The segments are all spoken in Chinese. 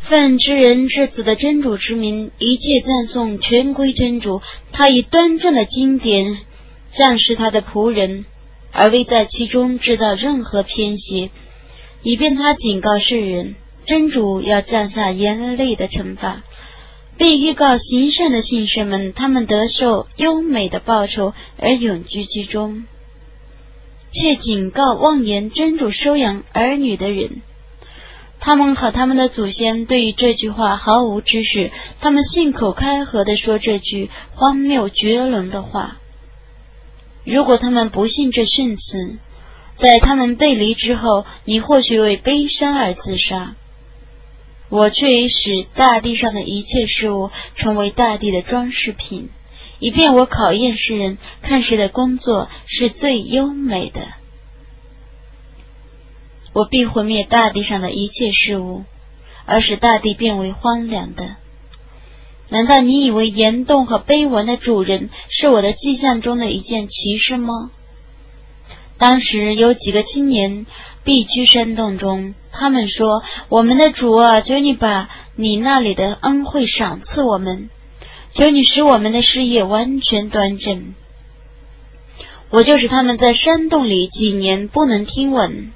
奉知人之子的真主之名，一切赞颂全归真主。他以端正的经典赞示他的仆人，而未在其中制造任何偏斜，以便他警告世人，真主要降下严厉的惩罚，并预告行善的信士们，他们得受优美的报酬而永居其中。且警告妄言真主收养儿女的人。他们和他们的祖先对于这句话毫无知识，他们信口开河的说这句荒谬绝伦的话。如果他们不信这训词，在他们背离之后，你或许为悲伤而自杀。我却已使大地上的一切事物成为大地的装饰品，以便我考验世人，看谁的工作是最优美的。我必毁灭大地上的一切事物，而使大地变为荒凉的。难道你以为岩洞和碑文的主人是我的迹象中的一件奇事吗？当时有几个青年避居山洞中，他们说：“我们的主啊，求你把你那里的恩惠赏赐我们，求你使我们的事业完全端正。”我就使他们在山洞里几年不能听闻。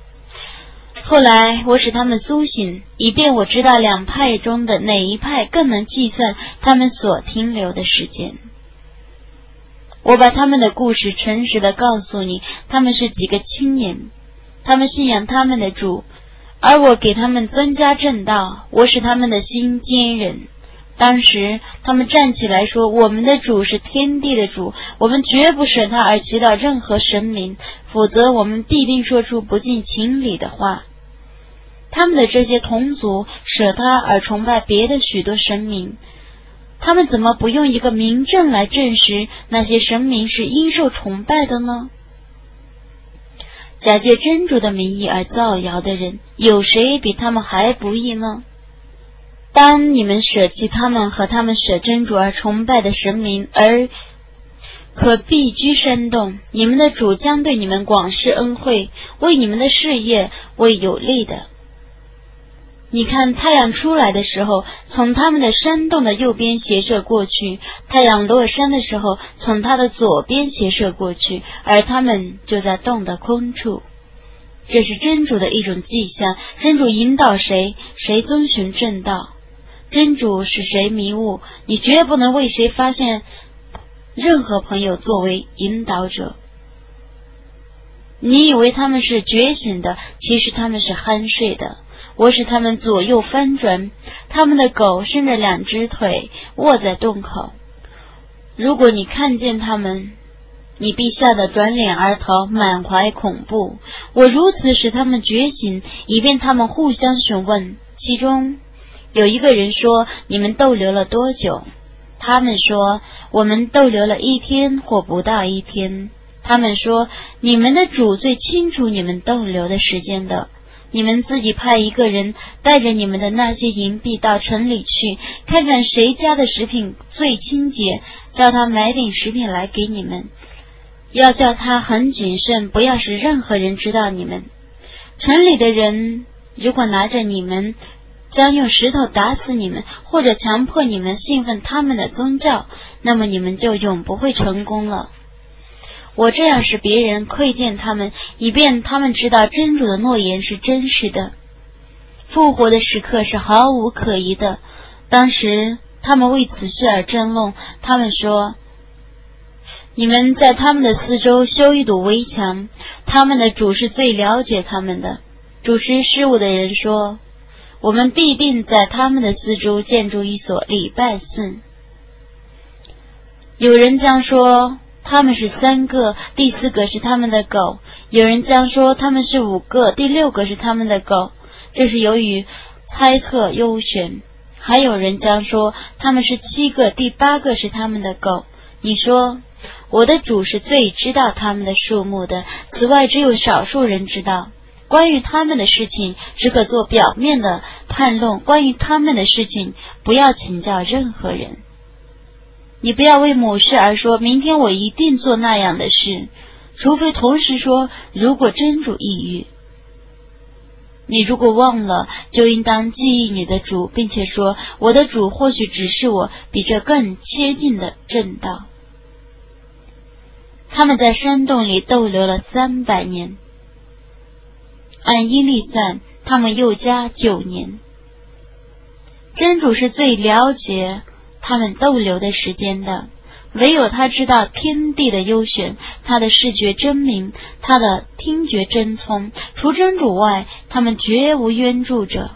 后来我使他们苏醒，以便我知道两派中的哪一派更能计算他们所停留的时间。我把他们的故事诚实的告诉你，他们是几个青年，他们信仰他们的主，而我给他们增加正道，我使他们的心坚忍。当时他们站起来说：“我们的主是天地的主，我们绝不舍他而祈祷任何神明，否则我们必定说出不近情理的话。”他们的这些同族舍他而崇拜别的许多神明，他们怎么不用一个明证来证实那些神明是应受崇拜的呢？假借真主的名义而造谣的人，有谁比他们还不义呢？当你们舍弃他们和他们舍真主而崇拜的神明，而可避居山洞，你们的主将对你们广施恩惠，为你们的事业为有利的。你看，太阳出来的时候，从他们的山洞的右边斜射过去；太阳落山的时候，从它的左边斜射过去，而他们就在洞的空处。这是真主的一种迹象。真主引导谁，谁遵循正道；真主使谁迷雾，你绝不能为谁发现任何朋友作为引导者。你以为他们是觉醒的，其实他们是酣睡的。我使他们左右翻转，他们的狗伸着两只腿卧在洞口。如果你看见他们，你必吓得转脸而逃，满怀恐怖。我如此使他们觉醒，以便他们互相询问。其中有一个人说：“你们逗留了多久？”他们说：“我们逗留了一天或不到一天。”他们说：“你们的主最清楚你们逗留的时间的。”你们自己派一个人带着你们的那些银币到城里去，看看谁家的食品最清洁，叫他买点食品来给你们。要叫他很谨慎，不要使任何人知道你们。城里的人如果拿着你们，将用石头打死你们，或者强迫你们信奉他们的宗教，那么你们就永不会成功了。我这样使别人窥见他们，以便他们知道真主的诺言是真实的，复活的时刻是毫无可疑的。当时他们为此事而争论，他们说：“你们在他们的四周修一堵围墙，他们的主是最了解他们的。”主持事务的人说：“我们必定在他们的四周建筑一所礼拜寺。”有人将说。他们是三个，第四个是他们的狗。有人将说他们是五个，第六个是他们的狗。这是由于猜测优选。还有人将说他们是七个，第八个是他们的狗。你说，我的主是最知道他们的数目的。此外，只有少数人知道关于他们的事情，只可做表面的判论。关于他们的事情，不要请教任何人。你不要为某事而说，明天我一定做那样的事，除非同时说，如果真主抑郁。你如果忘了，就应当记忆你的主，并且说：“我的主或许指示我比这更接近的正道。”他们在山洞里逗留了三百年，按阴历算，他们又加九年。真主是最了解他们逗留的时间的。唯有他知道天地的优选，他的视觉真明，他的听觉真聪。除真主外，他们绝无冤助者。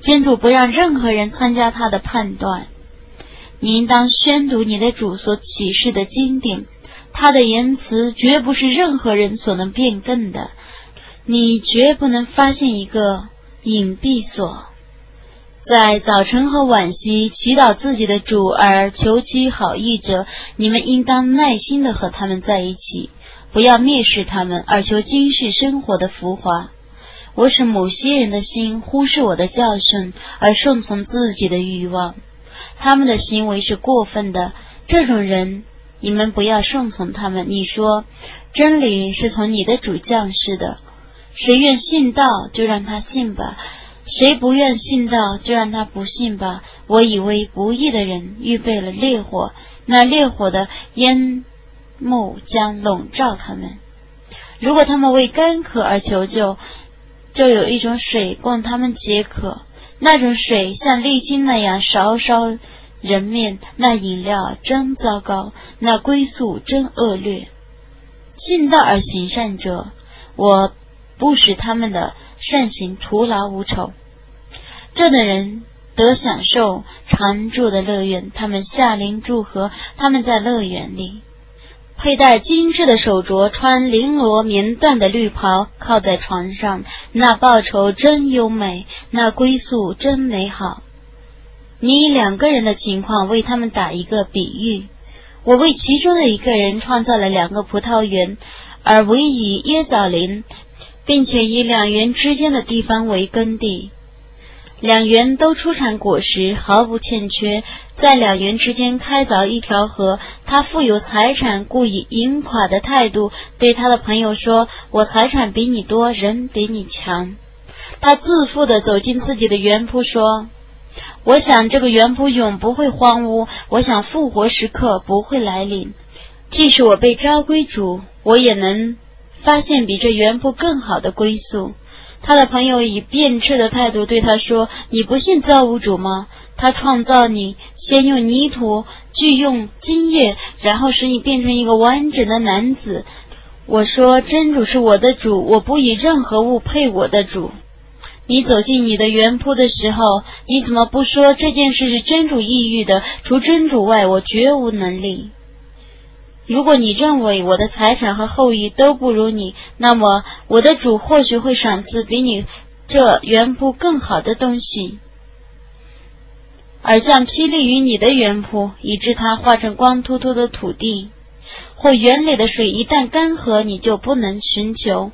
真主不让任何人参加他的判断。你应当宣读你的主所启示的经典，他的言辞绝不是任何人所能变更的。你绝不能发现一个隐蔽所。在早晨和晚夕祈祷自己的主而求其好意者，你们应当耐心的和他们在一起，不要蔑视他们而求今世生活的浮华。我使某些人的心忽视我的教训而顺从自己的欲望，他们的行为是过分的。这种人，你们不要顺从他们。你说，真理是从你的主降世的，谁愿信道，就让他信吧。谁不愿信道，就让他不信吧。我以为不义的人预备了烈火，那烈火的烟幕将笼罩他们。如果他们为干渴而求救，就有一种水供他们解渴。那种水像沥青那样稍稍人面，那饮料真糟糕，那归宿真恶劣。信道而行善者，我不使他们的。善行徒劳无酬，这等人得享受常住的乐园。他们下临祝贺，他们在乐园里佩戴精致的手镯，穿绫罗棉缎的绿袍，靠在床上。那报酬真优美，那归宿真美好。你以两个人的情况为他们打一个比喻。我为其中的一个人创造了两个葡萄园，而唯以椰枣林。并且以两园之间的地方为耕地，两园都出产果实，毫不欠缺。在两园之间开凿一条河。他富有财产，故以盈垮的态度对他的朋友说：“我财产比你多，人比你强。”他自负的走进自己的园圃，说：“我想这个园圃永不会荒芜，我想复活时刻不会来临。即使我被召归主，我也能。”发现比这原铺更好的归宿，他的朋友以辩斥的态度对他说：“你不信造物主吗？他创造你，先用泥土，具用金液，然后使你变成一个完整的男子。”我说：“真主是我的主，我不以任何物配我的主。”你走进你的原铺的时候，你怎么不说这件事是真主抑郁的？除真主外，我绝无能力。如果你认为我的财产和后裔都不如你，那么我的主或许会赏赐比你这原铺更好的东西，而降霹雳于你的原铺，以致它化成光秃秃的土地；或园里的水一旦干涸，你就不能寻求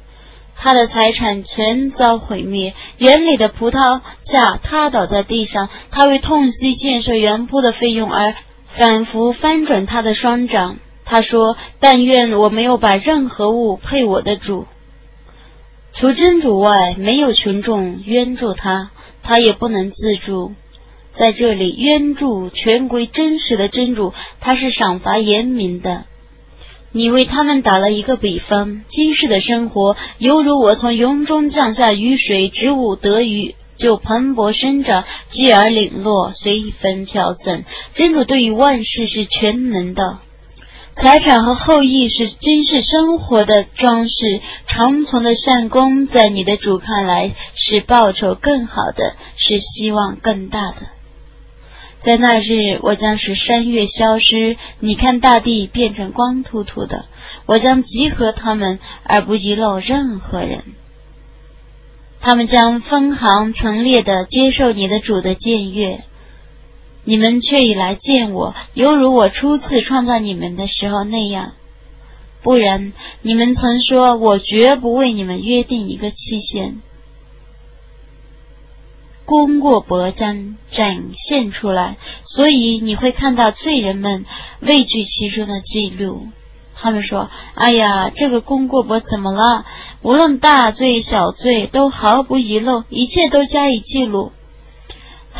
他的财产全遭毁灭，园里的葡萄架塌倒在地上，他为痛惜建设原铺的费用而反复翻转他的双掌。他说：“但愿我没有把任何物配我的主，除真主外，没有群众冤助他，他也不能自助。在这里，冤助全归真实的真主，他是赏罚严明的。你为他们打了一个比方：今世的生活犹如我从云中降下雨水，植物得雨就蓬勃生长，继而零落，随风飘散。真主对于万事是全能的。”财产和后裔是今世生活的装饰，长存的善功在你的主看来是报酬更好的，是希望更大的。在那日，我将使山岳消失，你看大地变成光秃秃的，我将集合他们，而不遗漏任何人。他们将分行陈列的接受你的主的僭越。你们却已来见我，犹如我初次创造你们的时候那样。不然，你们曾说我绝不为你们约定一个期限。功过薄将展现出来，所以你会看到罪人们畏惧其中的记录。他们说：“哎呀，这个功过簿怎么了？无论大罪小罪，都毫不遗漏，一切都加以记录。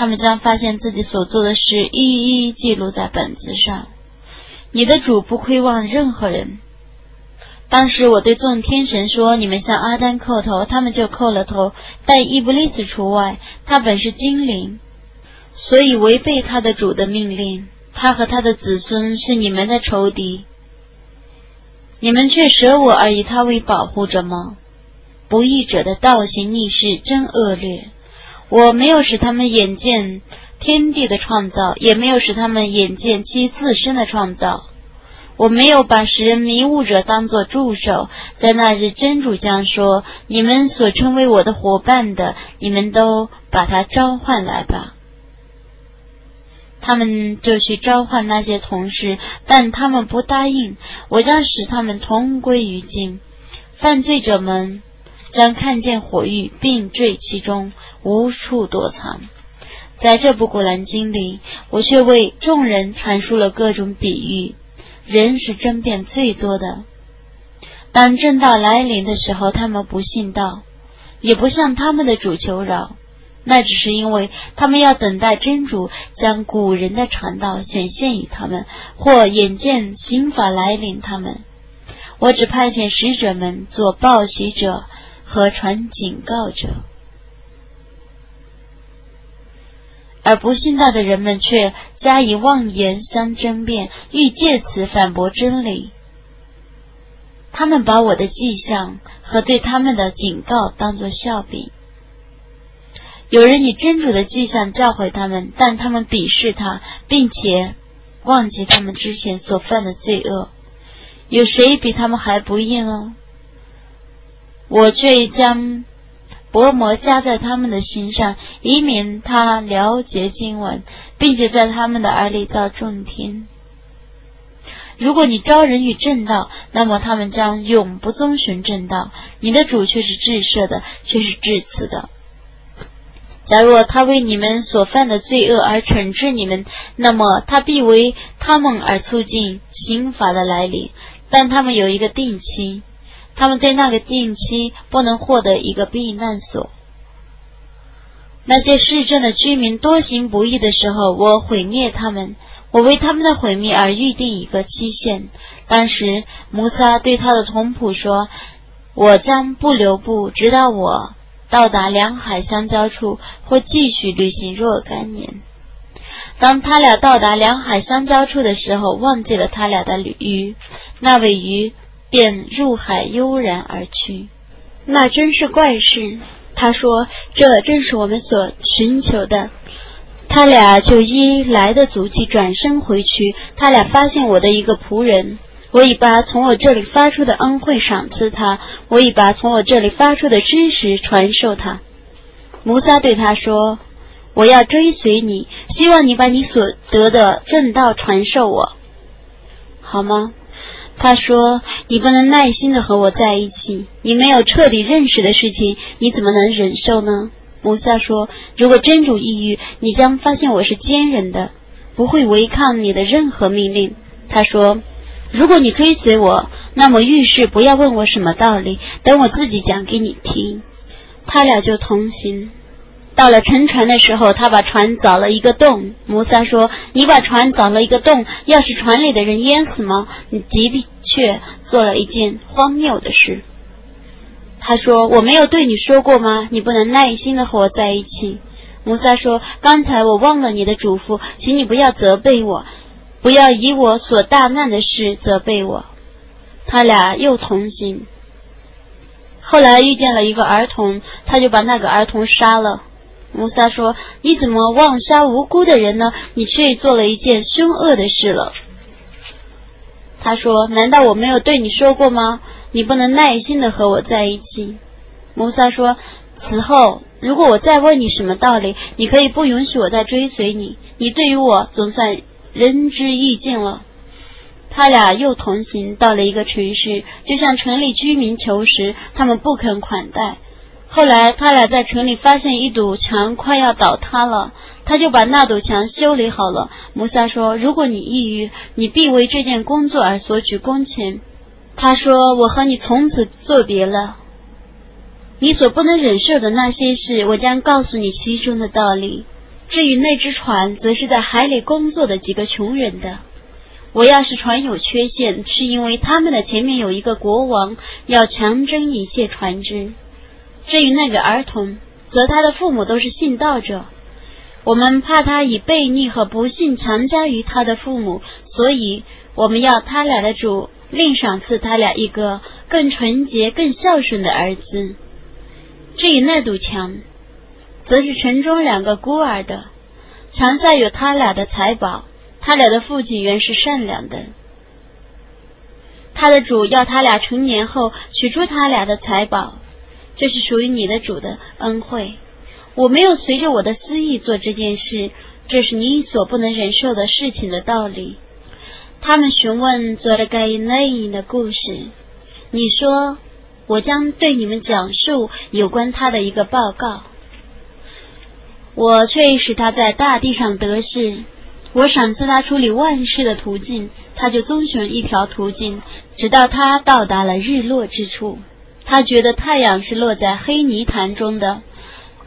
他们将发现自己所做的事一一记录在本子上。你的主不亏望任何人。当时我对众天神说：‘你们向阿丹叩头，他们就叩了头，但伊布利斯除外，他本是精灵，所以违背他的主的命令。他和他的子孙是你们的仇敌。’”你们却舍我而以他为保护者吗？不义者的倒行逆施真恶劣。我没有使他们眼见天地的创造，也没有使他们眼见其自身的创造。我没有把使人迷雾者当作助手。在那日，真主将说：“你们所称为我的伙伴的，你们都把他召唤来吧。”他们就去召唤那些同事，但他们不答应。我将使他们同归于尽。犯罪者们将看见火狱，并坠其中，无处躲藏。在这部古兰经里，我却为众人阐述了各种比喻。人是争辩最多的。当正道来临的时候，他们不信道，也不向他们的主求饶。那只是因为他们要等待真主将古人的传道显现于他们，或眼见刑法来临他们。我只派遣使者们做报喜者和传警告者，而不信道的人们却加以妄言相争辩，欲借此反驳真理。他们把我的迹象和对他们的警告当作笑柄。有人以真主的迹象教诲他们，但他们鄙视他，并且忘记他们之前所犯的罪恶。有谁比他们还不义呢？我却将薄膜加在他们的心上，以免他了解经文，并且在他们的耳里造众听。如果你招人与正道，那么他们将永不遵循正道。你的主却是至赦的，却是至慈的。假若他为你们所犯的罪恶而惩治你们，那么他必为他们而促进刑罚的来临。但他们有一个定期，他们对那个定期不能获得一个避难所。那些市镇的居民多行不义的时候，我毁灭他们，我为他们的毁灭而预定一个期限。当时，摩萨对他的同仆说：“我将不留步，直到我。”到达两海相交处，或继续旅行若干年。当他俩到达两海相交处的时候，忘记了他俩的鱼，那尾鱼便入海悠然而去。那真是怪事。他说：“这正是我们所寻求的。”他俩就依来的足迹转身回去。他俩发现我的一个仆人。我已把从我这里发出的恩惠赏赐他，我已把从我这里发出的知识传授他。摩萨对他说：“我要追随你，希望你把你所得的正道传授我，好吗？”他说：“你不能耐心的和我在一起，你没有彻底认识的事情，你怎么能忍受呢？”摩萨说：“如果真主抑郁，你将发现我是坚忍的，不会违抗你的任何命令。”他说。如果你追随我，那么遇事不要问我什么道理，等我自己讲给你听。他俩就同行，到了沉船的时候，他把船凿了一个洞。摩萨说：“你把船凿了一个洞，要是船里的人淹死吗？你的确做了一件荒谬的事。”他说：“我没有对你说过吗？你不能耐心的和我在一起。”摩萨说：“刚才我忘了你的嘱咐，请你不要责备我。”不要以我所大难的事责备我。他俩又同行，后来遇见了一个儿童，他就把那个儿童杀了。穆萨说：“你怎么妄杀无辜的人呢？你却做了一件凶恶的事了。”他说：“难道我没有对你说过吗？你不能耐心的和我在一起。”穆萨说：“此后，如果我再问你什么道理，你可以不允许我再追随你。你对于我总算。”仁至义尽了，他俩又同行到了一个城市，就向城里居民求食，他们不肯款待。后来他俩在城里发现一堵墙快要倒塌了，他就把那堵墙修理好了。摩萨说：“如果你抑郁，你必为这件工作而索取工钱。他说：“我和你从此作别了。你所不能忍受的那些事，我将告诉你其中的道理。至于那只船，则是在海里工作的几个穷人的。我要是船有缺陷，是因为他们的前面有一个国王要强征一切船只。至于那个儿童，则他的父母都是信道者。我们怕他以悖逆和不幸强加于他的父母，所以我们要他俩的主。”另赏赐他俩一个更纯洁、更孝顺的儿子。至于那堵墙，则是城中两个孤儿的，墙下有他俩的财宝。他俩的父亲原是善良的。他的主要他俩成年后取出他俩的财宝，这是属于你的主的恩惠。我没有随着我的私意做这件事，这是你所不能忍受的事情的道理。他们询问做了盖伊内因的故事。你说，我将对你们讲述有关他的一个报告。我却使他在大地上得势。我赏赐他处理万事的途径，他就遵循一条途径，直到他到达了日落之处。他觉得太阳是落在黑泥潭中的。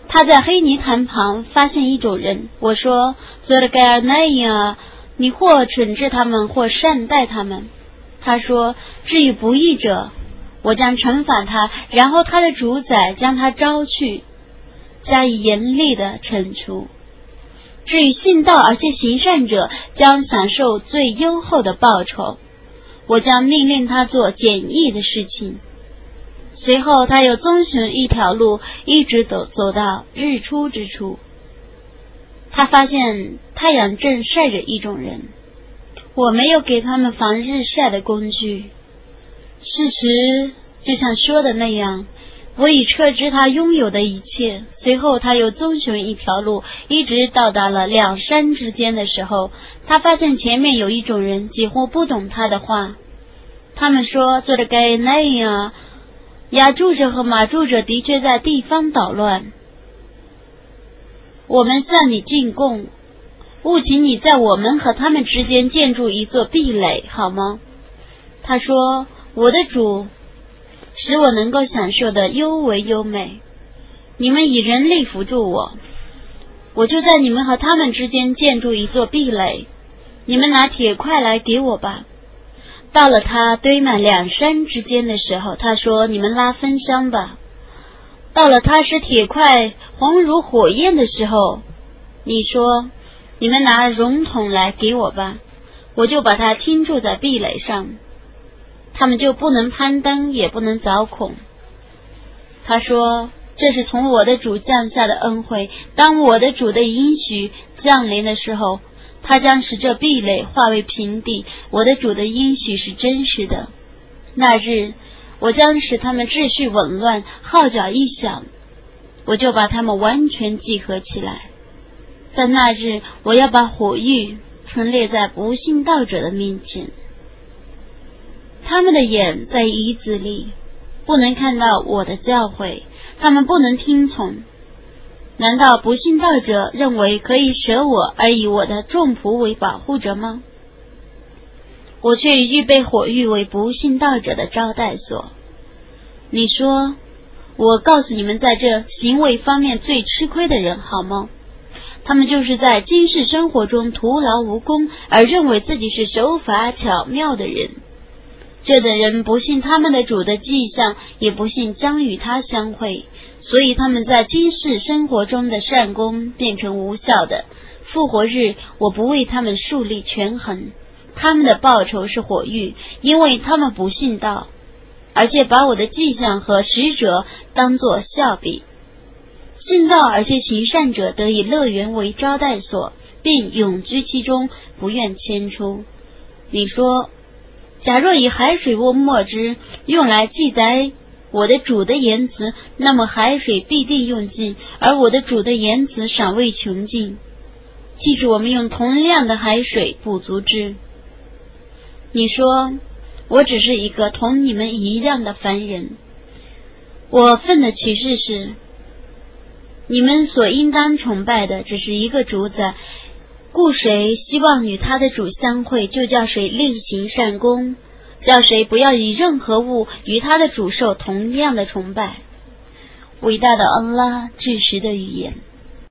他在黑泥潭旁发现一种人。我说，做了盖尔内因啊。你或惩治他们，或善待他们。他说：“至于不义者，我将惩罚他，然后他的主宰将他招去，加以严厉的惩处。至于信道而且行善者，将享受最优厚的报酬。我将命令他做简易的事情。随后，他又遵循一条路，一直走走到日出之处。”他发现太阳正晒着一种人，我没有给他们防日晒的工具。事实就像说的那样，我已撤知他拥有的一切。随后，他又遵循一条路，一直到达了两山之间的时候，他发现前面有一种人几乎不懂他的话。他们说：“做的该那样，雅住者和马住者的确在地方捣乱。”我们向你进贡，务请你在我们和他们之间建筑一座壁垒，好吗？他说：“我的主，使我能够享受的优为优美。你们以人力辅助我，我就在你们和他们之间建筑一座壁垒。你们拿铁块来给我吧。”到了他堆满两山之间的时候，他说：“你们拉分箱吧。”到了他使铁块红如火焰的时候，你说：“你们拿熔桶来给我吧，我就把它倾注在壁垒上，他们就不能攀登，也不能凿孔。”他说：“这是从我的主降下的恩惠。当我的主的应许降临的时候，他将使这壁垒化为平地。我的主的应许是真实的。那日。”我将使他们秩序紊乱，号角一响，我就把他们完全集合起来。在那日，我要把火狱陈列在不信道者的面前。他们的眼在椅子里，不能看到我的教诲，他们不能听从。难道不信道者认为可以舍我而以我的众仆为保护者吗？我却预备火狱为不信道者的招待所。你说，我告诉你们，在这行为方面最吃亏的人，好吗？他们就是在今世生活中徒劳无功，而认为自己是手法巧妙的人。这等人不信他们的主的迹象，也不信将与他相会，所以他们在今世生活中的善功变成无效的。复活日，我不为他们树立权衡。他们的报酬是火狱，因为他们不信道，而且把我的迹象和使者当作笑柄。信道而且行善者得以乐园为招待所，并永居其中，不愿迁出。你说，假若以海水为墨汁用来记载我的主的言辞，那么海水必定用尽，而我的主的言辞尚未穷尽。即使我们用同量的海水补足之。你说，我只是一个同你们一样的凡人。我奉的启示是，你们所应当崇拜的只是一个主宰，故谁希望与他的主相会，就叫谁力行善功。叫谁不要以任何物与他的主受同样的崇拜。伟大的恩拉，至实的语言。